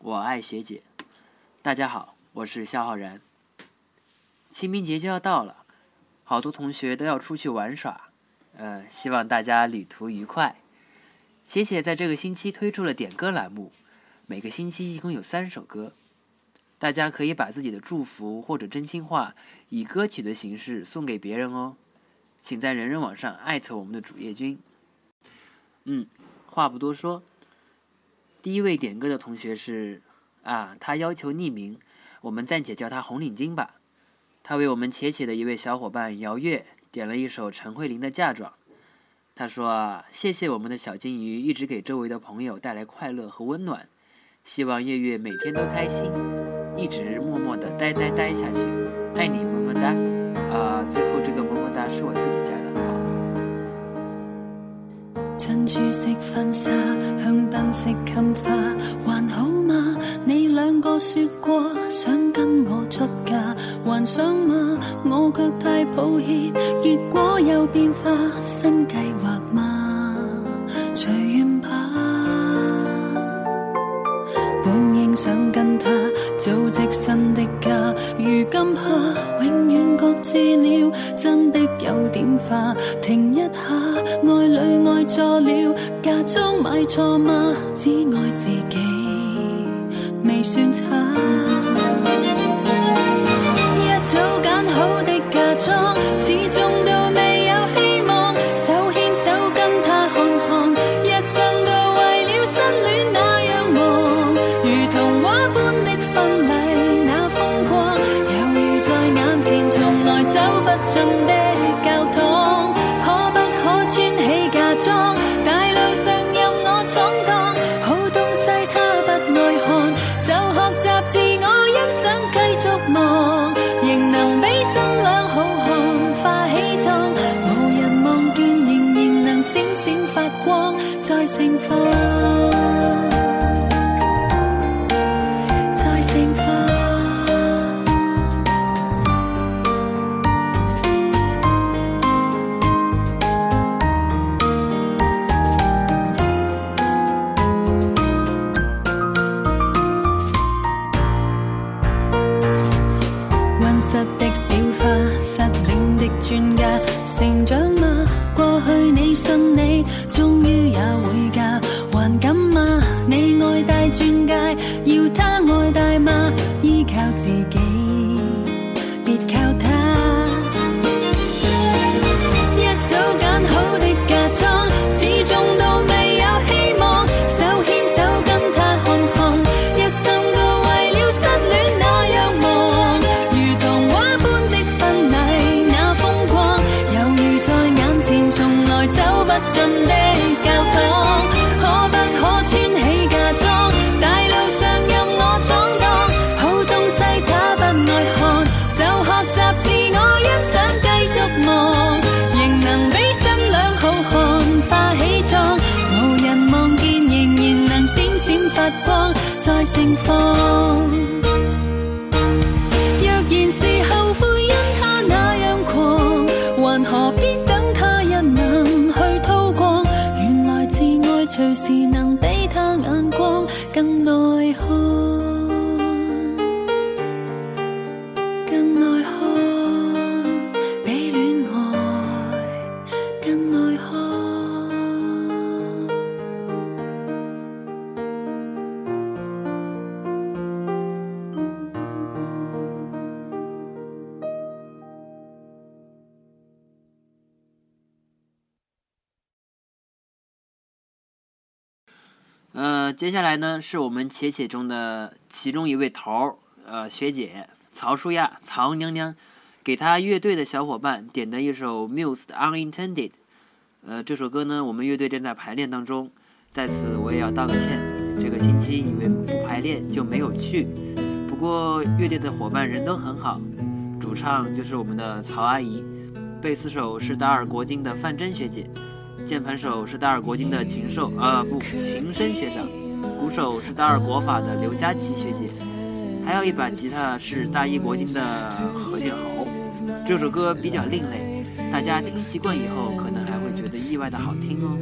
我爱学姐，大家好，我是肖浩然。清明节就要到了，好多同学都要出去玩耍，呃，希望大家旅途愉快。学姐在这个星期推出了点歌栏目，每个星期一共有三首歌，大家可以把自己的祝福或者真心话以歌曲的形式送给别人哦，请在人人网上艾特我们的主页君。嗯，话不多说。第一位点歌的同学是啊，他要求匿名，我们暂且叫他红领巾吧。他为我们且且的一位小伙伴姚月点了一首陈慧琳的《嫁妆》。他说啊，谢谢我们的小金鱼一直给周围的朋友带来快乐和温暖，希望月月每天都开心，一直默默的呆呆呆下去，爱你么么哒。啊，最后这个么么哒是我自己加的。珠饰婚纱，香槟色襟花，还好吗？你两个说过想跟我出嫁，还想吗？我却太抱歉，结果有变化，新计划吗？随缘吧。本应想跟他组织新的家，如今怕永远各自了，真的有点化。停一下，爱侣。错了，嫁妆买错吗？只爱自己，未算差。一早拣好的嫁妆，始终都未有希望。手牵手跟他看看，一生都为了新恋那样忙。如童话般的婚礼那风光，犹如在眼前，从来走不进的教堂。呃，接下来呢是我们且且中的其中一位头儿，呃，学姐曹舒亚，曹娘娘，给她乐队的小伙伴点的一首 Muse 的 Unintended。呃，这首歌呢，我们乐队正在排练当中，在此我也要道个歉，这个星期因为不排练就没有去。不过乐队的伙伴人都很好，主唱就是我们的曹阿姨，贝斯手是达尔国金的范真学姐。键盘手是大二国金的秦兽啊，不，秦声学长；鼓手是大二国法的刘佳琪学姐，还有一把吉他是大一国金的何建豪。这首歌比较另类，大家听习惯以后，可能还会觉得意外的好听哦。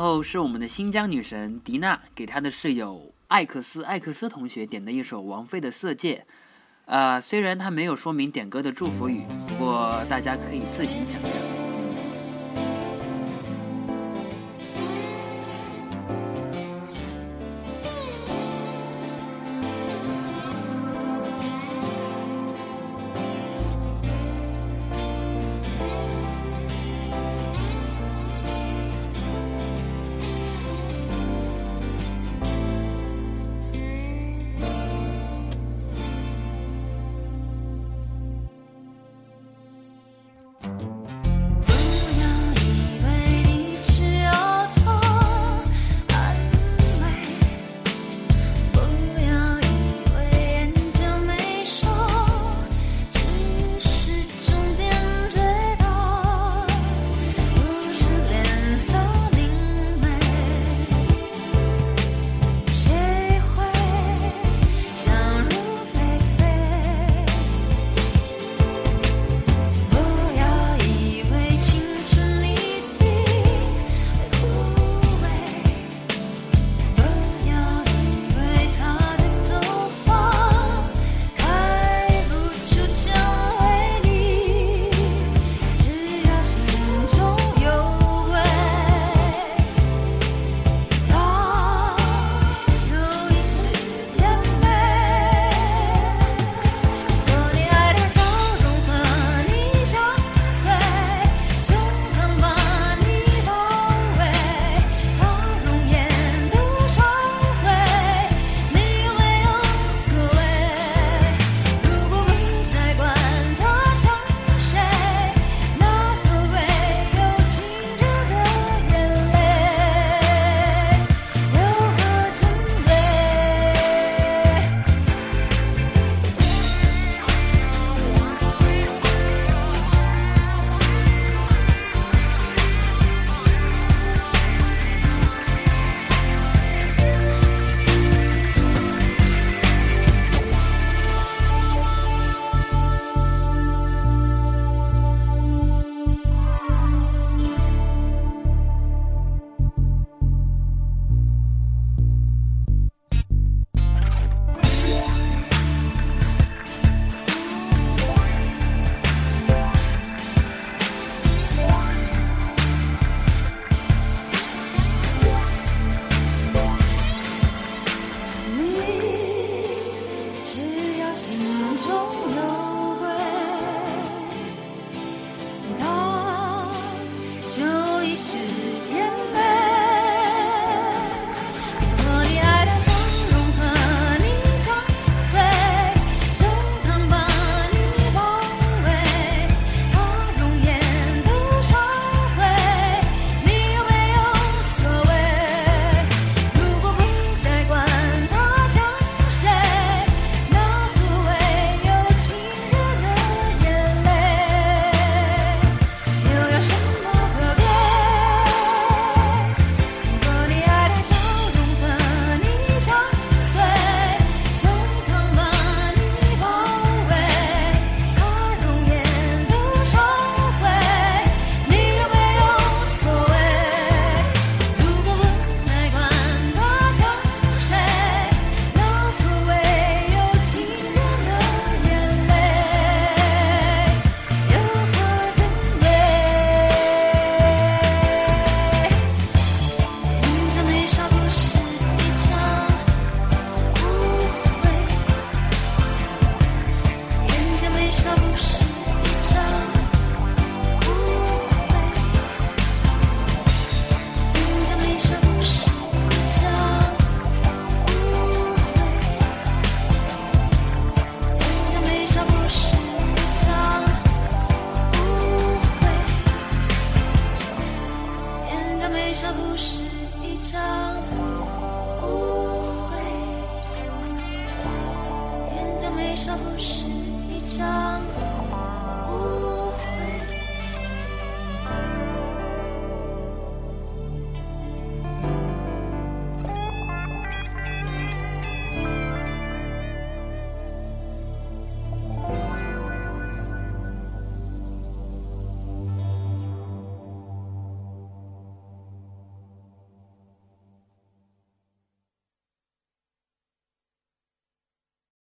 后是我们的新疆女神迪娜，给她的室友艾克斯艾克斯同学点的一首王菲的《色戒》，啊，虽然她没有说明点歌的祝福语，不过大家可以自行想象。